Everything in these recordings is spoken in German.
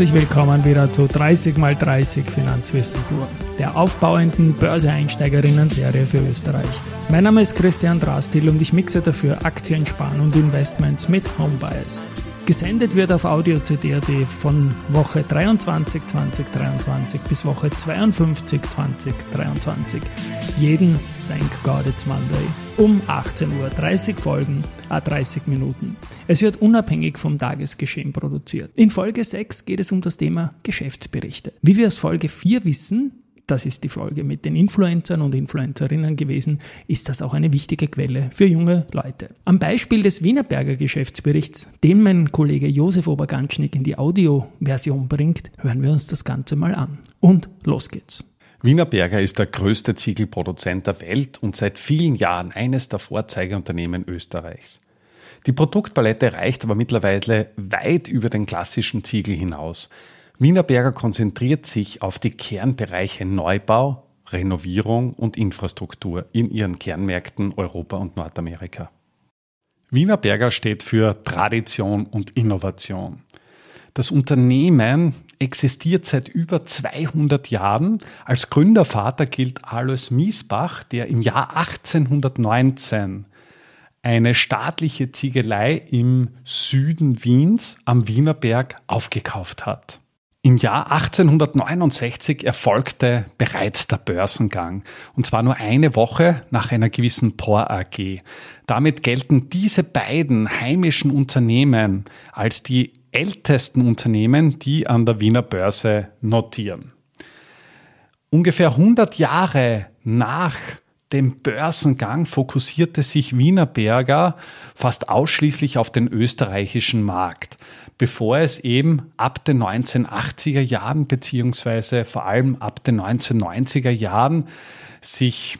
herzlich willkommen wieder zu 30x30 Finanzwissen pur, der aufbauenden Börseeinsteigerinnen-Serie für Österreich. Mein Name ist Christian Drastil und ich mixe dafür Aktien, Sparen und Investments mit Homebias. Gesendet wird auf audio.cd.at von Woche 23 2023 bis Woche 52 2023. Jeden Thank God It's Monday um 18 Uhr. 30 Folgen, a 30 Minuten. Es wird unabhängig vom Tagesgeschehen produziert. In Folge 6 geht es um das Thema Geschäftsberichte. Wie wir aus Folge 4 wissen, das ist die Folge mit den Influencern und Influencerinnen gewesen, ist das auch eine wichtige Quelle für junge Leute. Am Beispiel des Wienerberger Geschäftsberichts, den mein Kollege Josef Oberganschnick in die Audioversion bringt, hören wir uns das Ganze mal an. Und los geht's. Wienerberger ist der größte Ziegelproduzent der Welt und seit vielen Jahren eines der Vorzeigeunternehmen Österreichs. Die Produktpalette reicht aber mittlerweile weit über den klassischen Ziegel hinaus. Wienerberger konzentriert sich auf die Kernbereiche Neubau, Renovierung und Infrastruktur in ihren Kernmärkten Europa und Nordamerika. Wienerberger steht für Tradition und Innovation. Das Unternehmen existiert seit über 200 Jahren. Als Gründervater gilt Alois Miesbach, der im Jahr 1819 eine staatliche Ziegelei im Süden Wiens am Wienerberg aufgekauft hat. Im Jahr 1869 erfolgte bereits der Börsengang, und zwar nur eine Woche nach einer gewissen Por AG. Damit gelten diese beiden heimischen Unternehmen als die ältesten Unternehmen, die an der Wiener Börse notieren. Ungefähr 100 Jahre nach dem Börsengang fokussierte sich Wienerberger fast ausschließlich auf den österreichischen Markt, bevor es eben ab den 1980er Jahren beziehungsweise vor allem ab den 1990er Jahren sich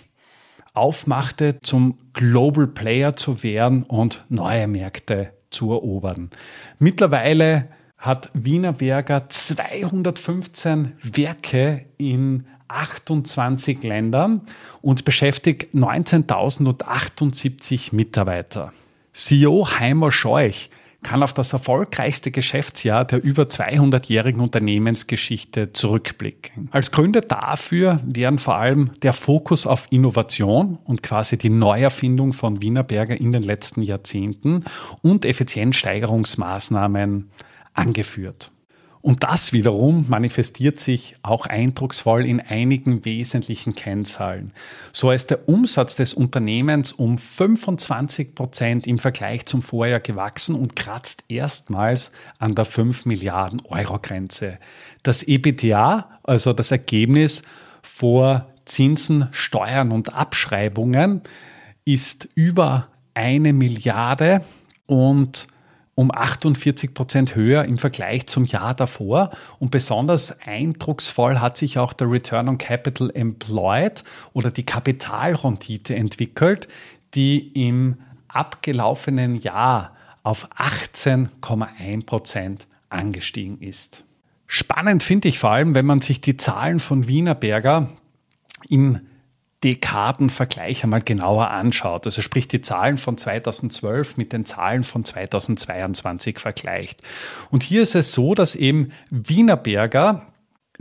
aufmachte, zum Global Player zu werden und neue Märkte zu erobern. Mittlerweile hat Wienerberger 215 Werke in 28 Ländern und beschäftigt 19.078 Mitarbeiter. CEO Heimer Scheuch kann auf das erfolgreichste Geschäftsjahr der über 200-jährigen Unternehmensgeschichte zurückblicken. Als Gründe dafür wären vor allem der Fokus auf Innovation und quasi die Neuerfindung von Wienerberger in den letzten Jahrzehnten und Effizienzsteigerungsmaßnahmen angeführt. Und das wiederum manifestiert sich auch eindrucksvoll in einigen wesentlichen Kennzahlen. So ist der Umsatz des Unternehmens um 25 Prozent im Vergleich zum Vorjahr gewachsen und kratzt erstmals an der 5 Milliarden Euro Grenze. Das EBITDA, also das Ergebnis vor Zinsen, Steuern und Abschreibungen, ist über eine Milliarde und um 48 Prozent höher im Vergleich zum Jahr davor. Und besonders eindrucksvoll hat sich auch der Return on Capital Employed oder die Kapitalrendite entwickelt, die im abgelaufenen Jahr auf 18,1 Prozent angestiegen ist. Spannend finde ich vor allem, wenn man sich die Zahlen von Wienerberger im Dekadenvergleich einmal genauer anschaut, also sprich die Zahlen von 2012 mit den Zahlen von 2022 vergleicht. Und hier ist es so, dass eben Wienerberger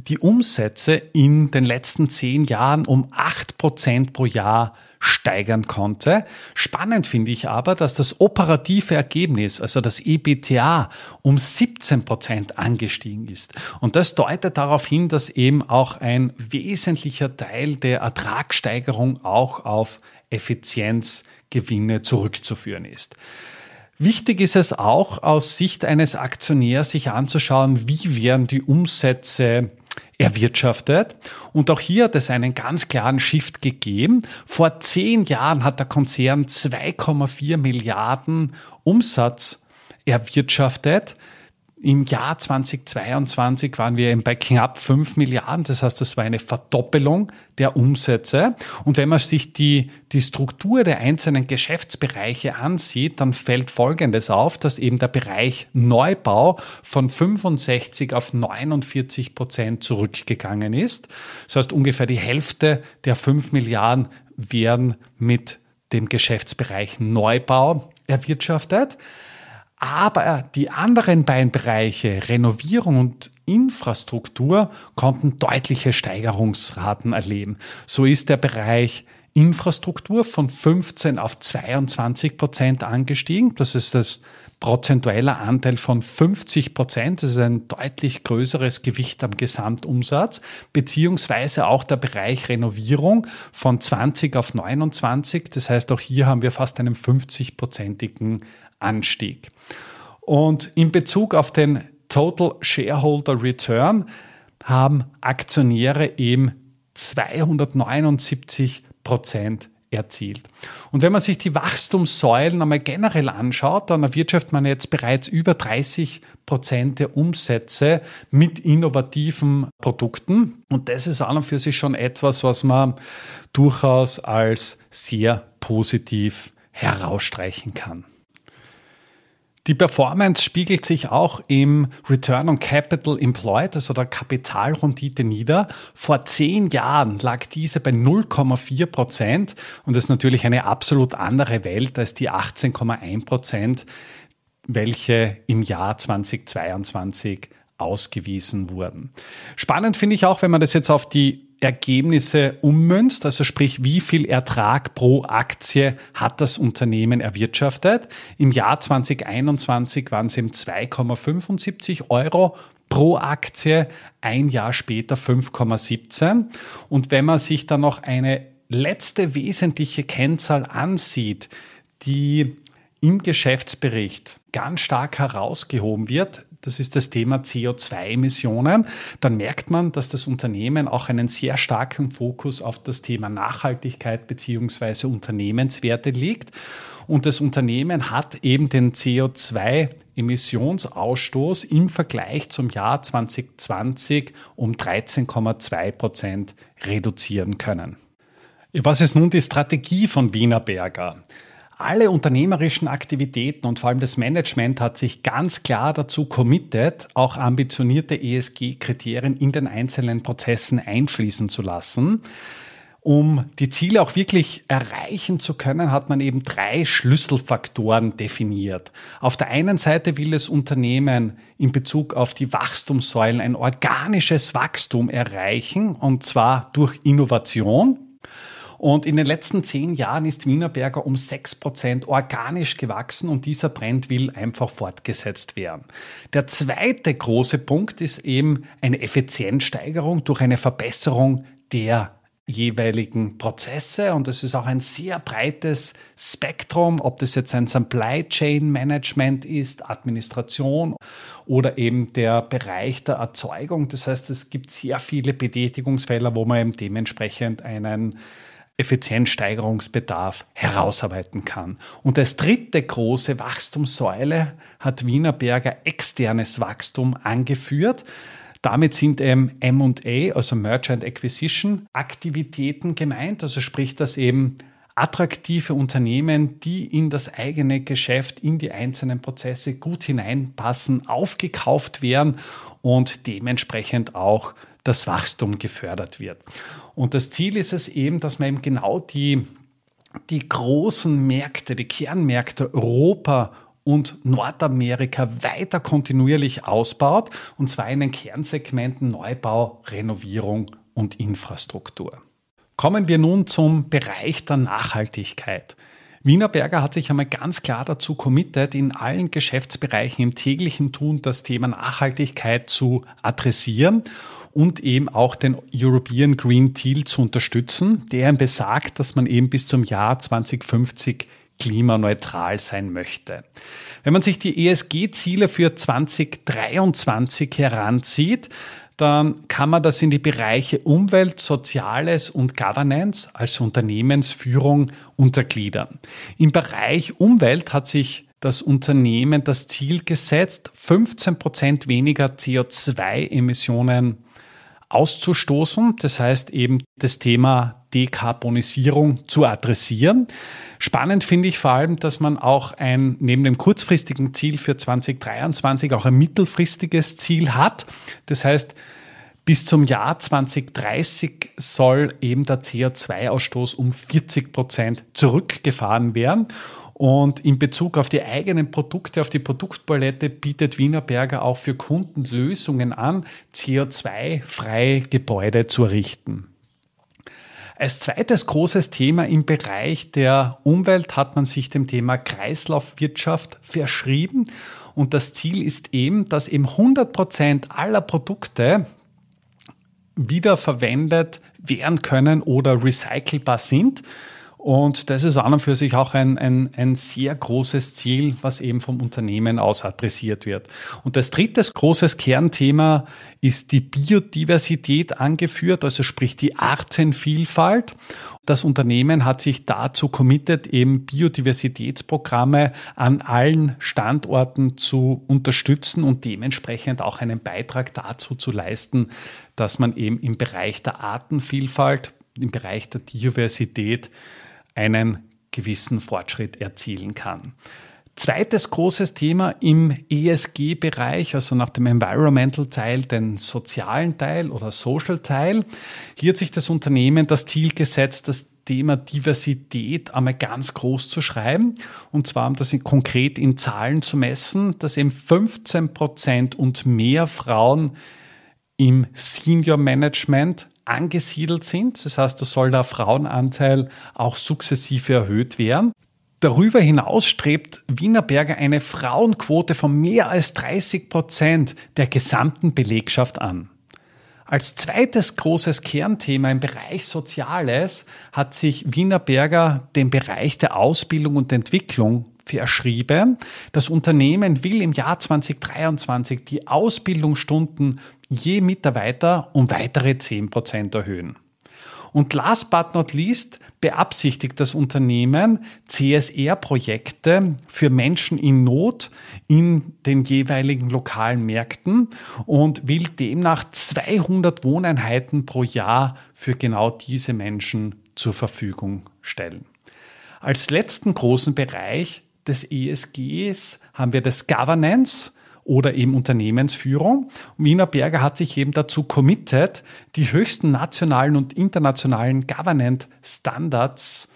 die Umsätze in den letzten zehn Jahren um acht Prozent pro Jahr steigern konnte. Spannend finde ich aber, dass das operative Ergebnis, also das EBTA, um 17 Prozent angestiegen ist. Und das deutet darauf hin, dass eben auch ein wesentlicher Teil der Ertragssteigerung auch auf Effizienzgewinne zurückzuführen ist. Wichtig ist es auch aus Sicht eines Aktionärs, sich anzuschauen, wie werden die Umsätze erwirtschaftet. Und auch hier hat es einen ganz klaren Shift gegeben. Vor zehn Jahren hat der Konzern 2,4 Milliarden Umsatz erwirtschaftet. Im Jahr 2022 waren wir bei knapp 5 Milliarden. Das heißt, das war eine Verdoppelung der Umsätze. Und wenn man sich die, die Struktur der einzelnen Geschäftsbereiche ansieht, dann fällt Folgendes auf, dass eben der Bereich Neubau von 65 auf 49 Prozent zurückgegangen ist. Das heißt, ungefähr die Hälfte der 5 Milliarden werden mit dem Geschäftsbereich Neubau erwirtschaftet. Aber die anderen beiden Bereiche, Renovierung und Infrastruktur, konnten deutliche Steigerungsraten erleben. So ist der Bereich Infrastruktur von 15 auf 22 Prozent angestiegen. Das ist das prozentuelle Anteil von 50 Prozent. Das ist ein deutlich größeres Gewicht am Gesamtumsatz, beziehungsweise auch der Bereich Renovierung von 20 auf 29. Das heißt, auch hier haben wir fast einen 50-prozentigen Anstieg. Und in Bezug auf den Total Shareholder Return haben Aktionäre eben 279 Prozent erzielt. Und wenn man sich die Wachstumssäulen einmal generell anschaut, dann erwirtschaftet man jetzt bereits über 30 Prozent der Umsätze mit innovativen Produkten. Und das ist an und für sich schon etwas, was man durchaus als sehr positiv herausstreichen kann. Die Performance spiegelt sich auch im Return on Capital Employed, also der Kapitalrendite nieder. Vor zehn Jahren lag diese bei 0,4 Prozent und das ist natürlich eine absolut andere Welt als die 18,1 Prozent, welche im Jahr 2022 ausgewiesen wurden. Spannend finde ich auch, wenn man das jetzt auf die Ergebnisse ummünzt, also sprich, wie viel Ertrag pro Aktie hat das Unternehmen erwirtschaftet. Im Jahr 2021 waren es eben 2,75 Euro pro Aktie, ein Jahr später 5,17. Und wenn man sich dann noch eine letzte wesentliche Kennzahl ansieht, die im Geschäftsbericht ganz stark herausgehoben wird, das ist das Thema CO2-Emissionen, dann merkt man, dass das Unternehmen auch einen sehr starken Fokus auf das Thema Nachhaltigkeit bzw. Unternehmenswerte legt. Und das Unternehmen hat eben den CO2-Emissionsausstoß im Vergleich zum Jahr 2020 um 13,2 Prozent reduzieren können. Was ist nun die Strategie von Wiener Berger? Alle unternehmerischen Aktivitäten und vor allem das Management hat sich ganz klar dazu committed, auch ambitionierte ESG-Kriterien in den einzelnen Prozessen einfließen zu lassen. Um die Ziele auch wirklich erreichen zu können, hat man eben drei Schlüsselfaktoren definiert. Auf der einen Seite will das Unternehmen in Bezug auf die Wachstumssäulen ein organisches Wachstum erreichen, und zwar durch Innovation. Und in den letzten zehn Jahren ist Wienerberger um sechs Prozent organisch gewachsen und dieser Trend will einfach fortgesetzt werden. Der zweite große Punkt ist eben eine Effizienzsteigerung durch eine Verbesserung der jeweiligen Prozesse und es ist auch ein sehr breites Spektrum, ob das jetzt ein Supply Chain Management ist, Administration oder eben der Bereich der Erzeugung. Das heißt, es gibt sehr viele Betätigungsfelder, wo man eben dementsprechend einen Effizienzsteigerungsbedarf herausarbeiten kann. Und als dritte große Wachstumssäule hat Wienerberger externes Wachstum angeführt. Damit sind eben MA, also Merchant Acquisition Aktivitäten gemeint, also sprich, dass eben attraktive Unternehmen, die in das eigene Geschäft, in die einzelnen Prozesse gut hineinpassen, aufgekauft werden und dementsprechend auch das Wachstum gefördert wird. Und das Ziel ist es eben, dass man eben genau die, die großen Märkte, die Kernmärkte Europa und Nordamerika weiter kontinuierlich ausbaut, und zwar in den Kernsegmenten Neubau, Renovierung und Infrastruktur. Kommen wir nun zum Bereich der Nachhaltigkeit. Wienerberger hat sich einmal ganz klar dazu committed, in allen Geschäftsbereichen im täglichen Tun das Thema Nachhaltigkeit zu adressieren und eben auch den European Green Deal zu unterstützen, der besagt, dass man eben bis zum Jahr 2050 klimaneutral sein möchte. Wenn man sich die ESG-Ziele für 2023 heranzieht, dann kann man das in die Bereiche Umwelt, Soziales und Governance als Unternehmensführung untergliedern. Im Bereich Umwelt hat sich das Unternehmen das Ziel gesetzt, 15 Prozent weniger CO2-Emissionen auszustoßen. Das heißt eben das Thema Dekarbonisierung zu adressieren. Spannend finde ich vor allem, dass man auch ein, neben dem kurzfristigen Ziel für 2023 auch ein mittelfristiges Ziel hat. Das heißt, bis zum Jahr 2030 soll eben der CO2-Ausstoß um 40 Prozent zurückgefahren werden. Und in Bezug auf die eigenen Produkte, auf die Produktpalette bietet Wienerberger auch für Kunden Lösungen an, CO2-freie Gebäude zu errichten. Als zweites großes Thema im Bereich der Umwelt hat man sich dem Thema Kreislaufwirtschaft verschrieben. Und das Ziel ist eben, dass eben 100 Prozent aller Produkte wiederverwendet werden können oder recycelbar sind. Und das ist an und für sich auch ein, ein, ein sehr großes Ziel, was eben vom Unternehmen aus adressiert wird. Und das dritte großes Kernthema ist die Biodiversität angeführt, also sprich die Artenvielfalt. Das Unternehmen hat sich dazu committed, eben Biodiversitätsprogramme an allen Standorten zu unterstützen und dementsprechend auch einen Beitrag dazu zu leisten, dass man eben im Bereich der Artenvielfalt, im Bereich der Diversität einen gewissen Fortschritt erzielen kann. Zweites großes Thema im ESG-Bereich, also nach dem Environmental-Teil, den sozialen Teil oder Social-Teil. Hier hat sich das Unternehmen das Ziel gesetzt, das Thema Diversität einmal ganz groß zu schreiben. Und zwar, um das konkret in Zahlen zu messen, dass eben 15 Prozent und mehr Frauen im Senior Management angesiedelt sind. Das heißt, da soll der Frauenanteil auch sukzessive erhöht werden. Darüber hinaus strebt Wienerberger eine Frauenquote von mehr als 30 Prozent der gesamten Belegschaft an. Als zweites großes Kernthema im Bereich Soziales hat sich Wienerberger den Bereich der Ausbildung und Entwicklung verschrieben. Das Unternehmen will im Jahr 2023 die Ausbildungsstunden je Mitarbeiter um weitere 10% erhöhen. Und last but not least beabsichtigt das Unternehmen, CSR-Projekte für Menschen in Not in den jeweiligen lokalen Märkten und will demnach 200 Wohneinheiten pro Jahr für genau diese Menschen zur Verfügung stellen. Als letzten großen Bereich des ESGs haben wir das Governance oder eben Unternehmensführung. Wiener Berger hat sich eben dazu committed, die höchsten nationalen und internationalen Governance Standards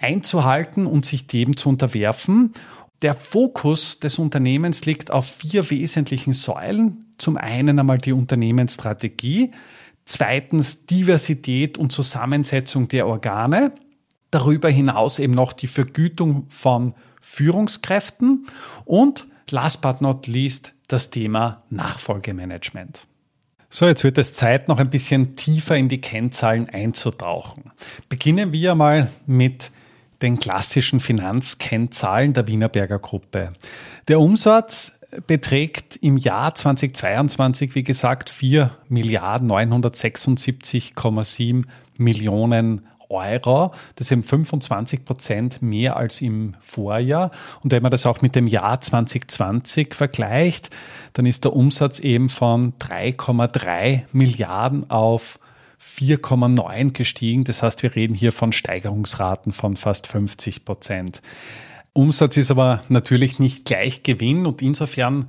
einzuhalten und sich dem zu unterwerfen. Der Fokus des Unternehmens liegt auf vier wesentlichen Säulen. Zum einen einmal die Unternehmensstrategie, zweitens Diversität und Zusammensetzung der Organe, darüber hinaus eben noch die Vergütung von Führungskräften und last but not least das Thema Nachfolgemanagement. So, jetzt wird es Zeit, noch ein bisschen tiefer in die Kennzahlen einzutauchen. Beginnen wir mal mit den klassischen Finanzkennzahlen der Wienerberger Gruppe. Der Umsatz beträgt im Jahr 2022, wie gesagt, 4 Milliarden 976,7 Millionen Euro. Das sind 25 Prozent mehr als im Vorjahr. Und wenn man das auch mit dem Jahr 2020 vergleicht, dann ist der Umsatz eben von 3,3 Milliarden auf 4,9 gestiegen. Das heißt, wir reden hier von Steigerungsraten von fast 50 Prozent. Umsatz ist aber natürlich nicht gleich Gewinn und insofern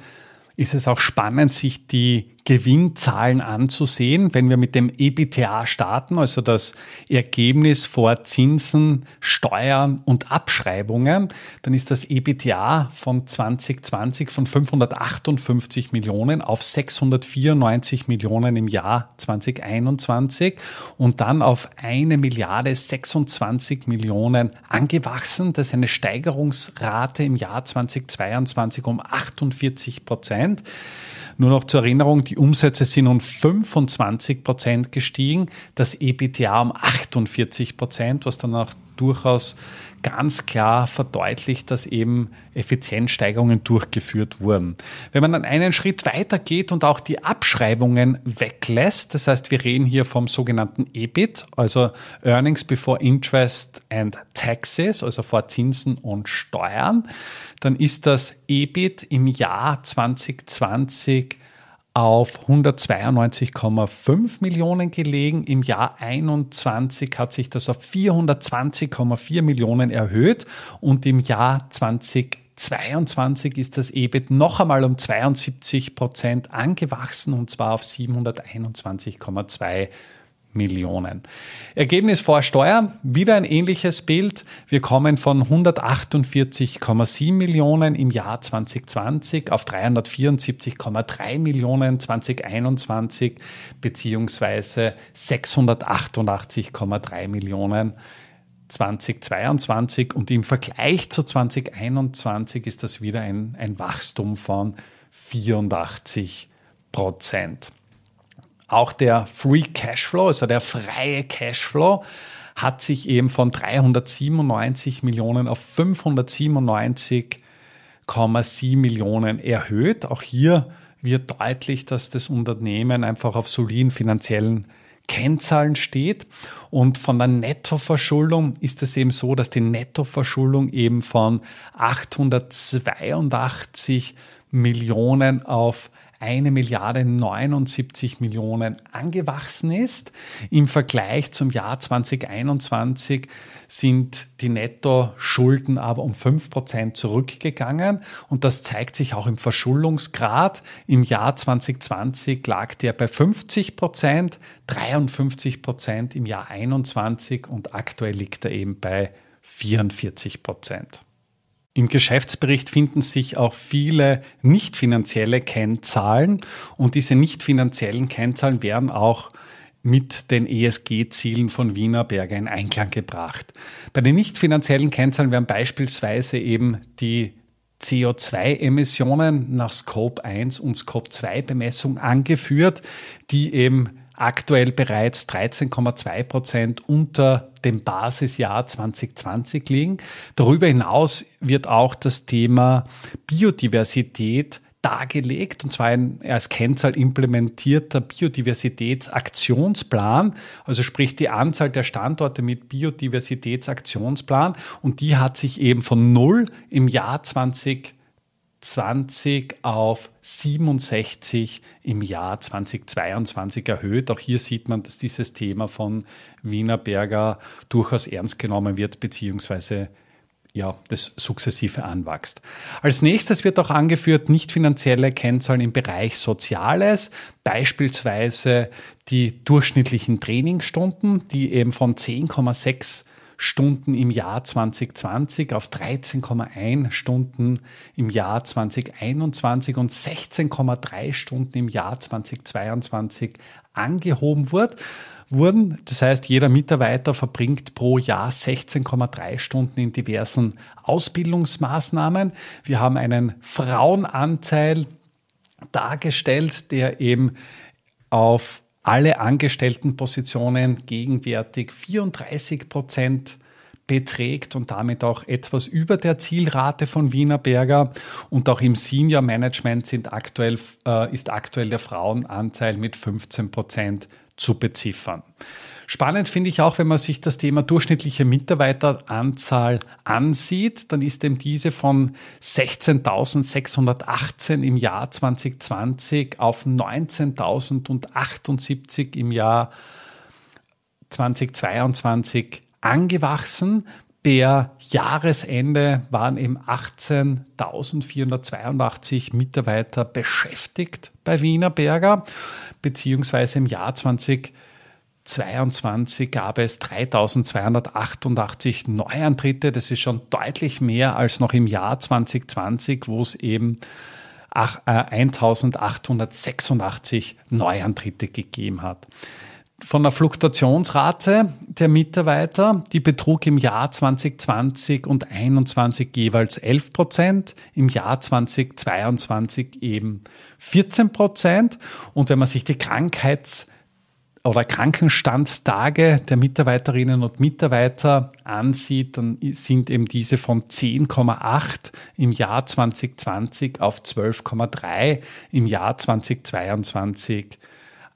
ist es auch spannend, sich die Gewinnzahlen anzusehen. Wenn wir mit dem EBTA starten, also das Ergebnis vor Zinsen, Steuern und Abschreibungen, dann ist das EBTA von 2020 von 558 Millionen auf 694 Millionen im Jahr 2021 und dann auf eine Milliarde 26 Millionen angewachsen. Das ist eine Steigerungsrate im Jahr 2022 um 48 Prozent. Nur noch zur Erinnerung, die Umsätze sind um 25 Prozent gestiegen, das EBTA um 48 Prozent, was dann auch durchaus ganz klar verdeutlicht, dass eben Effizienzsteigerungen durchgeführt wurden. Wenn man dann einen Schritt weiter geht und auch die Abschreibungen weglässt, das heißt, wir reden hier vom sogenannten EBIT, also Earnings Before Interest and Taxes, also vor Zinsen und Steuern, dann ist das EBIT im Jahr 2020 auf 192,5 Millionen gelegen. Im Jahr 21 hat sich das auf 420,4 Millionen erhöht und im Jahr 2022 ist das EBIT noch einmal um 72 Prozent angewachsen und zwar auf 721,2 Millionen. Ergebnis vor Steuer, wieder ein ähnliches Bild. Wir kommen von 148,7 Millionen im Jahr 2020 auf 374,3 Millionen 2021 beziehungsweise 688,3 Millionen 2022 und im Vergleich zu 2021 ist das wieder ein, ein Wachstum von 84 Prozent. Auch der Free Cashflow, also der freie Cashflow, hat sich eben von 397 Millionen auf 597,7 Millionen erhöht. Auch hier wird deutlich, dass das Unternehmen einfach auf soliden finanziellen Kennzahlen steht. Und von der Nettoverschuldung ist es eben so, dass die Nettoverschuldung eben von 882 Millionen auf eine Milliarde 79 Millionen angewachsen ist. Im Vergleich zum Jahr 2021 sind die Nettoschulden aber um 5% zurückgegangen und das zeigt sich auch im Verschuldungsgrad. Im Jahr 2020 lag der bei 50% 53% im Jahr 2021 und aktuell liegt er eben bei 44 im Geschäftsbericht finden sich auch viele nicht finanzielle Kennzahlen und diese nicht finanziellen Kennzahlen werden auch mit den ESG-Zielen von Wiener Berger in Einklang gebracht. Bei den nicht finanziellen Kennzahlen werden beispielsweise eben die CO2-Emissionen nach Scope 1 und Scope 2 Bemessung angeführt, die eben aktuell bereits 13,2 Prozent unter dem Basisjahr 2020 liegen. Darüber hinaus wird auch das Thema Biodiversität dargelegt, und zwar ein als Kennzahl implementierter Biodiversitätsaktionsplan, also sprich die Anzahl der Standorte mit Biodiversitätsaktionsplan, und die hat sich eben von null im Jahr 2020 20 auf 67 im Jahr 2022 erhöht. Auch hier sieht man, dass dieses Thema von Wiener Berger durchaus ernst genommen wird, beziehungsweise ja, das sukzessive anwächst. Als nächstes wird auch angeführt nicht finanzielle Kennzahlen im Bereich Soziales, beispielsweise die durchschnittlichen Trainingsstunden, die eben von 10,6 Stunden im Jahr 2020 auf 13,1 Stunden im Jahr 2021 und 16,3 Stunden im Jahr 2022 angehoben wird wurden. Das heißt, jeder Mitarbeiter verbringt pro Jahr 16,3 Stunden in diversen Ausbildungsmaßnahmen. Wir haben einen Frauenanteil dargestellt, der eben auf alle Angestelltenpositionen gegenwärtig 34 Prozent beträgt und damit auch etwas über der Zielrate von Wiener Berger. Und auch im Senior Management sind aktuell, äh, ist aktuell der Frauenanteil mit 15 Prozent zu beziffern. Spannend finde ich auch, wenn man sich das Thema durchschnittliche Mitarbeiteranzahl ansieht, dann ist eben diese von 16.618 im Jahr 2020 auf 19.078 im Jahr 2022 angewachsen. Per Jahresende waren eben 18.482 Mitarbeiter beschäftigt bei Wiener Berger, beziehungsweise im Jahr 2022 2022 gab es 3288 Neuantritte. Das ist schon deutlich mehr als noch im Jahr 2020, wo es eben 1886 äh, Neuantritte gegeben hat. Von der Fluktuationsrate der Mitarbeiter, die betrug im Jahr 2020 und 2021 jeweils 11 Prozent, im Jahr 2022 eben 14 Prozent. Und wenn man sich die Krankheits- oder Krankenstandstage der Mitarbeiterinnen und Mitarbeiter ansieht, dann sind eben diese von 10,8 im Jahr 2020 auf 12,3 im Jahr 2022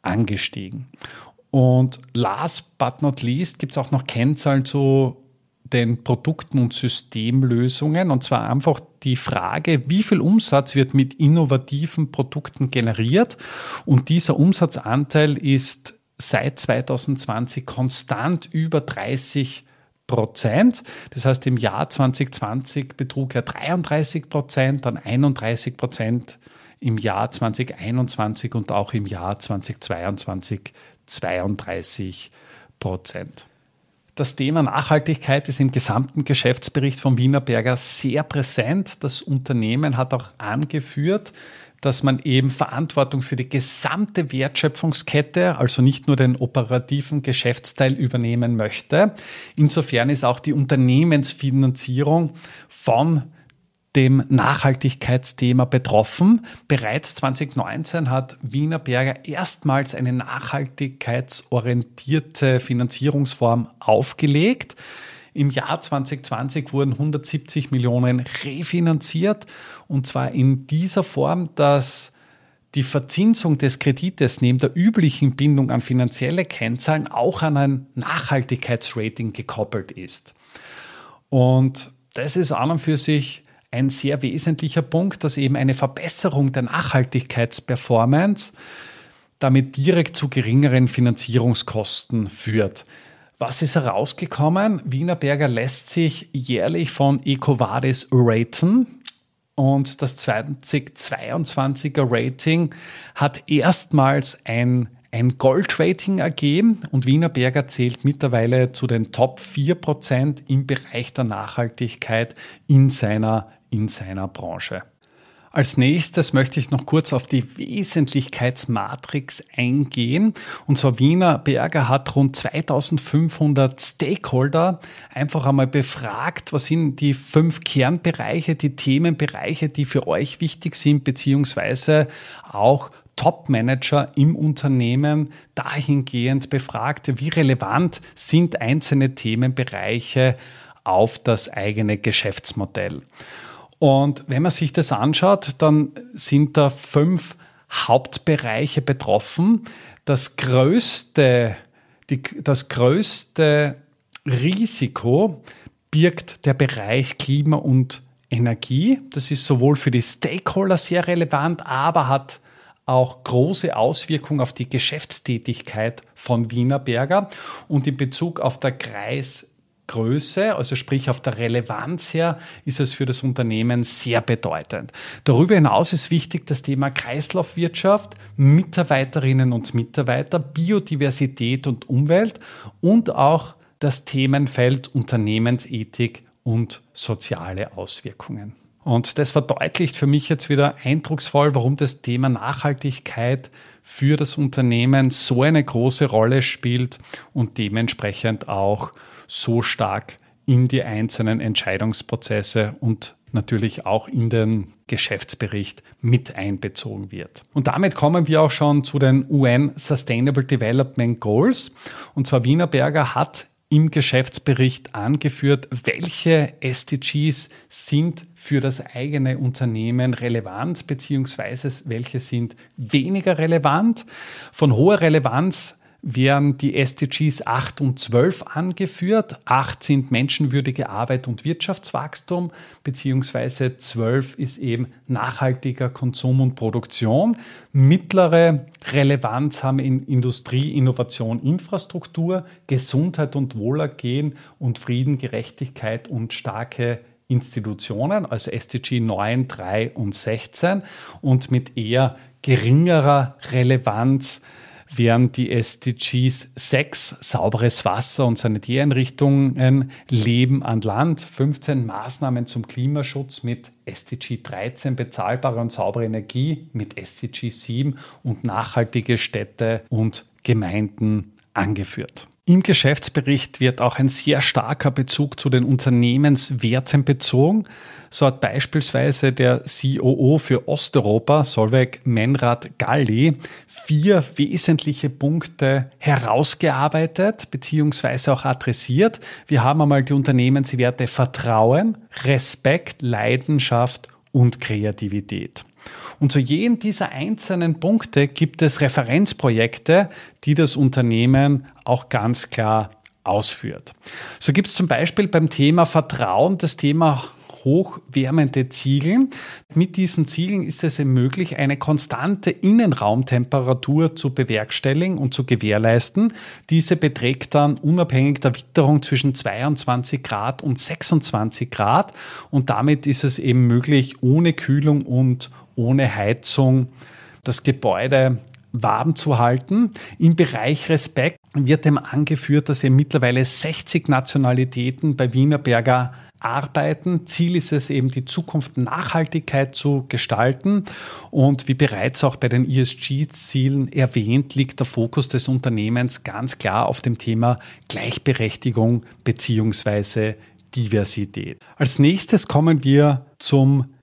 angestiegen. Und last but not least gibt es auch noch Kennzahlen zu den Produkten und Systemlösungen. Und zwar einfach die Frage, wie viel Umsatz wird mit innovativen Produkten generiert? Und dieser Umsatzanteil ist seit 2020 konstant über 30 Prozent. Das heißt, im Jahr 2020 betrug er 33 Prozent, dann 31 Prozent im Jahr 2021 und auch im Jahr 2022 32 Prozent. Das Thema Nachhaltigkeit ist im gesamten Geschäftsbericht von Wienerberger sehr präsent. Das Unternehmen hat auch angeführt, dass man eben Verantwortung für die gesamte Wertschöpfungskette, also nicht nur den operativen Geschäftsteil übernehmen möchte. Insofern ist auch die Unternehmensfinanzierung von dem Nachhaltigkeitsthema betroffen. Bereits 2019 hat Wiener Berger erstmals eine nachhaltigkeitsorientierte Finanzierungsform aufgelegt. Im Jahr 2020 wurden 170 Millionen refinanziert und zwar in dieser Form, dass die Verzinsung des Kredites neben der üblichen Bindung an finanzielle Kennzahlen auch an ein Nachhaltigkeitsrating gekoppelt ist. Und das ist an und für sich ein sehr wesentlicher Punkt, dass eben eine Verbesserung der Nachhaltigkeitsperformance damit direkt zu geringeren Finanzierungskosten führt. Was ist herausgekommen? Wienerberger lässt sich jährlich von EcoVadis raten. Und das 2022er Rating hat erstmals ein, ein Gold-Rating ergeben und Wienerberger zählt mittlerweile zu den Top 4% im Bereich der Nachhaltigkeit in seiner in seiner Branche. Als nächstes möchte ich noch kurz auf die Wesentlichkeitsmatrix eingehen. Und zwar Wiener Berger hat rund 2500 Stakeholder einfach einmal befragt, was sind die fünf Kernbereiche, die Themenbereiche, die für euch wichtig sind, beziehungsweise auch Top-Manager im Unternehmen dahingehend befragt, wie relevant sind einzelne Themenbereiche auf das eigene Geschäftsmodell. Und wenn man sich das anschaut, dann sind da fünf Hauptbereiche betroffen. Das größte, die, das größte Risiko birgt der Bereich Klima und Energie. Das ist sowohl für die Stakeholder sehr relevant, aber hat auch große Auswirkungen auf die Geschäftstätigkeit von Wienerberger. Und in Bezug auf der Kreis Größe, also sprich auf der Relevanz her, ist es für das Unternehmen sehr bedeutend. Darüber hinaus ist wichtig das Thema Kreislaufwirtschaft, Mitarbeiterinnen und Mitarbeiter, Biodiversität und Umwelt und auch das Themenfeld Unternehmensethik und soziale Auswirkungen. Und das verdeutlicht für mich jetzt wieder eindrucksvoll, warum das Thema Nachhaltigkeit für das Unternehmen so eine große Rolle spielt und dementsprechend auch so stark in die einzelnen Entscheidungsprozesse und natürlich auch in den Geschäftsbericht mit einbezogen wird. Und damit kommen wir auch schon zu den UN Sustainable Development Goals. Und zwar Wienerberger hat im Geschäftsbericht angeführt, welche SDGs sind für das eigene Unternehmen relevant, beziehungsweise welche sind weniger relevant. Von hoher Relevanz werden die SDGs 8 und 12 angeführt. 8 sind menschenwürdige Arbeit und Wirtschaftswachstum, beziehungsweise 12 ist eben nachhaltiger Konsum und Produktion. Mittlere Relevanz haben in Industrie, Innovation, Infrastruktur, Gesundheit und Wohlergehen und Frieden, Gerechtigkeit und starke Institutionen, also SDG 9, 3 und 16 und mit eher geringerer Relevanz während die SDGs 6, sauberes Wasser und Sanitäreinrichtungen, Leben an Land, 15 Maßnahmen zum Klimaschutz mit SDG 13, bezahlbare und saubere Energie mit SDG 7 und nachhaltige Städte und Gemeinden angeführt. Im Geschäftsbericht wird auch ein sehr starker Bezug zu den Unternehmenswerten bezogen. So hat beispielsweise der COO für Osteuropa, Solveig Menrad Galli, vier wesentliche Punkte herausgearbeitet bzw. auch adressiert. Wir haben einmal die Unternehmenswerte Vertrauen, Respekt, Leidenschaft und Kreativität. Und zu jedem dieser einzelnen Punkte gibt es Referenzprojekte, die das Unternehmen auch ganz klar ausführt. So gibt es zum Beispiel beim Thema Vertrauen das Thema hochwärmende Ziegel. Mit diesen Ziegeln ist es möglich, eine konstante Innenraumtemperatur zu bewerkstelligen und zu gewährleisten. Diese beträgt dann unabhängig der Witterung zwischen 22 Grad und 26 Grad und damit ist es eben möglich, ohne Kühlung und ohne Heizung das Gebäude warm zu halten. Im Bereich Respekt wird dem angeführt, dass eben mittlerweile 60 Nationalitäten bei Wienerberger arbeiten. Ziel ist es eben, die Zukunft Nachhaltigkeit zu gestalten. Und wie bereits auch bei den ESG-Zielen erwähnt, liegt der Fokus des Unternehmens ganz klar auf dem Thema Gleichberechtigung beziehungsweise Diversität. Als nächstes kommen wir zum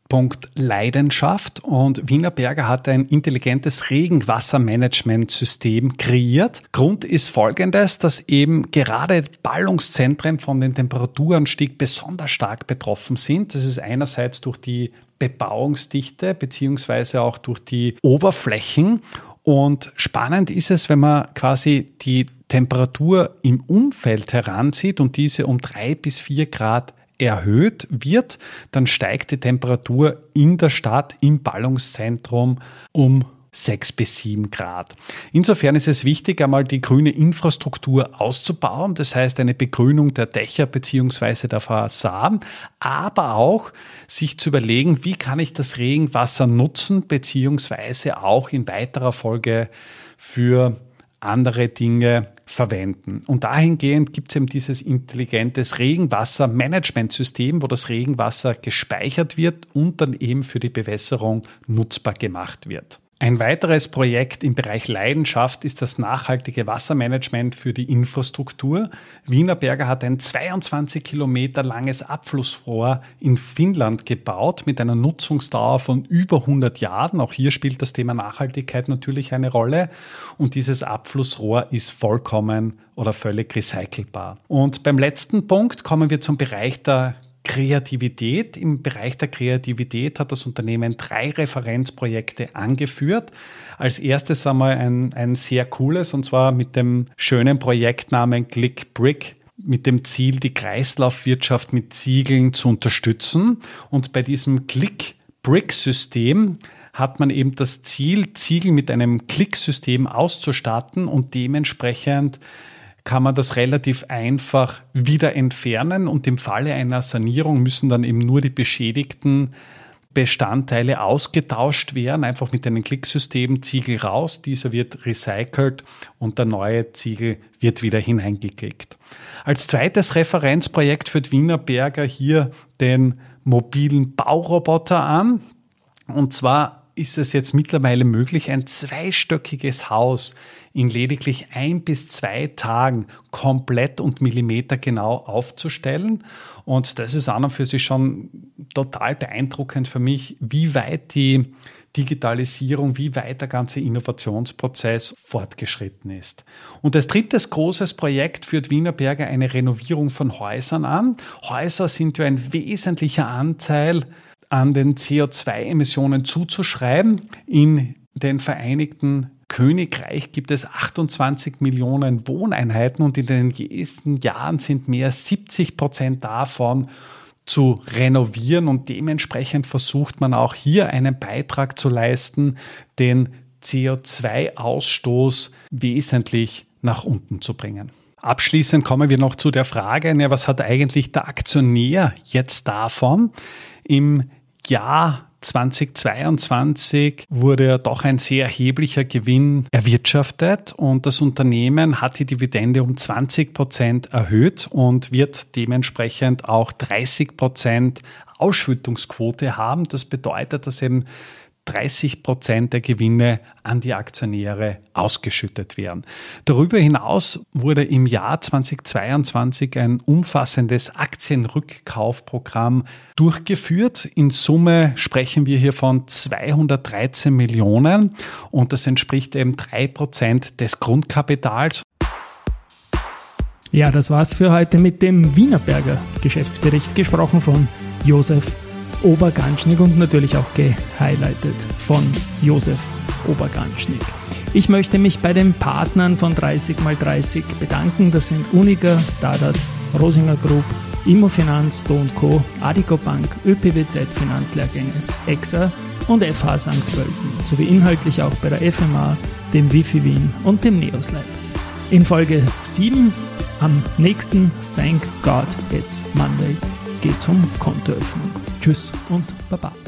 Leidenschaft und Wienerberger hat ein intelligentes Regenwassermanagementsystem kreiert. Grund ist folgendes, dass eben gerade Ballungszentren von den Temperaturanstieg besonders stark betroffen sind. Das ist einerseits durch die Bebauungsdichte beziehungsweise auch durch die Oberflächen. Und spannend ist es, wenn man quasi die Temperatur im Umfeld heranzieht und diese um drei bis vier Grad erhöht wird, dann steigt die Temperatur in der Stadt im Ballungszentrum um 6 bis 7 Grad. Insofern ist es wichtig, einmal die grüne Infrastruktur auszubauen, das heißt eine Begrünung der Dächer beziehungsweise der Fassaden, aber auch sich zu überlegen, wie kann ich das Regenwasser nutzen, beziehungsweise auch in weiterer Folge für andere Dinge verwenden. Und dahingehend gibt es eben dieses intelligentes Regenwassermanagementsystem, wo das Regenwasser gespeichert wird und dann eben für die Bewässerung nutzbar gemacht wird. Ein weiteres Projekt im Bereich Leidenschaft ist das nachhaltige Wassermanagement für die Infrastruktur. Wienerberger hat ein 22 Kilometer langes Abflussrohr in Finnland gebaut mit einer Nutzungsdauer von über 100 Jahren. Auch hier spielt das Thema Nachhaltigkeit natürlich eine Rolle. Und dieses Abflussrohr ist vollkommen oder völlig recycelbar. Und beim letzten Punkt kommen wir zum Bereich der Kreativität. Im Bereich der Kreativität hat das Unternehmen drei Referenzprojekte angeführt. Als erstes einmal ein, ein sehr cooles, und zwar mit dem schönen Projektnamen Click Brick mit dem Ziel, die Kreislaufwirtschaft mit Ziegeln zu unterstützen. Und bei diesem Click Brick System hat man eben das Ziel, Ziegel mit einem Klicksystem auszustatten und dementsprechend kann man das relativ einfach wieder entfernen und im Falle einer Sanierung müssen dann eben nur die beschädigten Bestandteile ausgetauscht werden, einfach mit einem Klicksystem Ziegel raus, dieser wird recycelt und der neue Ziegel wird wieder hineingeklickt. Als zweites Referenzprojekt führt Wienerberger hier den mobilen Bauroboter an und zwar ist es jetzt mittlerweile möglich, ein zweistöckiges Haus in lediglich ein bis zwei Tagen komplett und millimetergenau aufzustellen. Und das ist an und für sich schon total beeindruckend für mich, wie weit die Digitalisierung, wie weit der ganze Innovationsprozess fortgeschritten ist. Und als drittes großes Projekt führt Wienerberger eine Renovierung von Häusern an. Häuser sind ja ein wesentlicher Anteil an den CO2-Emissionen zuzuschreiben. In den Vereinigten Königreich gibt es 28 Millionen Wohneinheiten und in den nächsten Jahren sind mehr als 70 Prozent davon zu renovieren und dementsprechend versucht man auch hier einen Beitrag zu leisten, den CO2-Ausstoß wesentlich nach unten zu bringen. Abschließend kommen wir noch zu der Frage, was hat eigentlich der Aktionär jetzt davon? Im Jahr 2022 wurde doch ein sehr erheblicher Gewinn erwirtschaftet und das Unternehmen hat die Dividende um 20 Prozent erhöht und wird dementsprechend auch 30 Prozent Ausschüttungsquote haben. Das bedeutet, dass eben 30 Prozent der Gewinne an die Aktionäre ausgeschüttet werden. Darüber hinaus wurde im Jahr 2022 ein umfassendes Aktienrückkaufprogramm durchgeführt. In Summe sprechen wir hier von 213 Millionen und das entspricht eben drei Prozent des Grundkapitals. Ja, das war's für heute mit dem Wienerberger Geschäftsbericht gesprochen von Josef Oberganschnick und natürlich auch gehighlightet von Josef Oberganschnick. Ich möchte mich bei den Partnern von 30x30 bedanken. Das sind Unica, Dadat, Rosinger Group, Immofinanz, Do Co., Adico Bank, ÖPWZ Finanzlehrgänge, EXA und FH St. Pölten sowie inhaltlich auch bei der FMA, dem Wifi Wien und dem Neos. In Folge 7 am nächsten Thank God It's Monday geht um Kontoöffnung. Tschüss und Baba.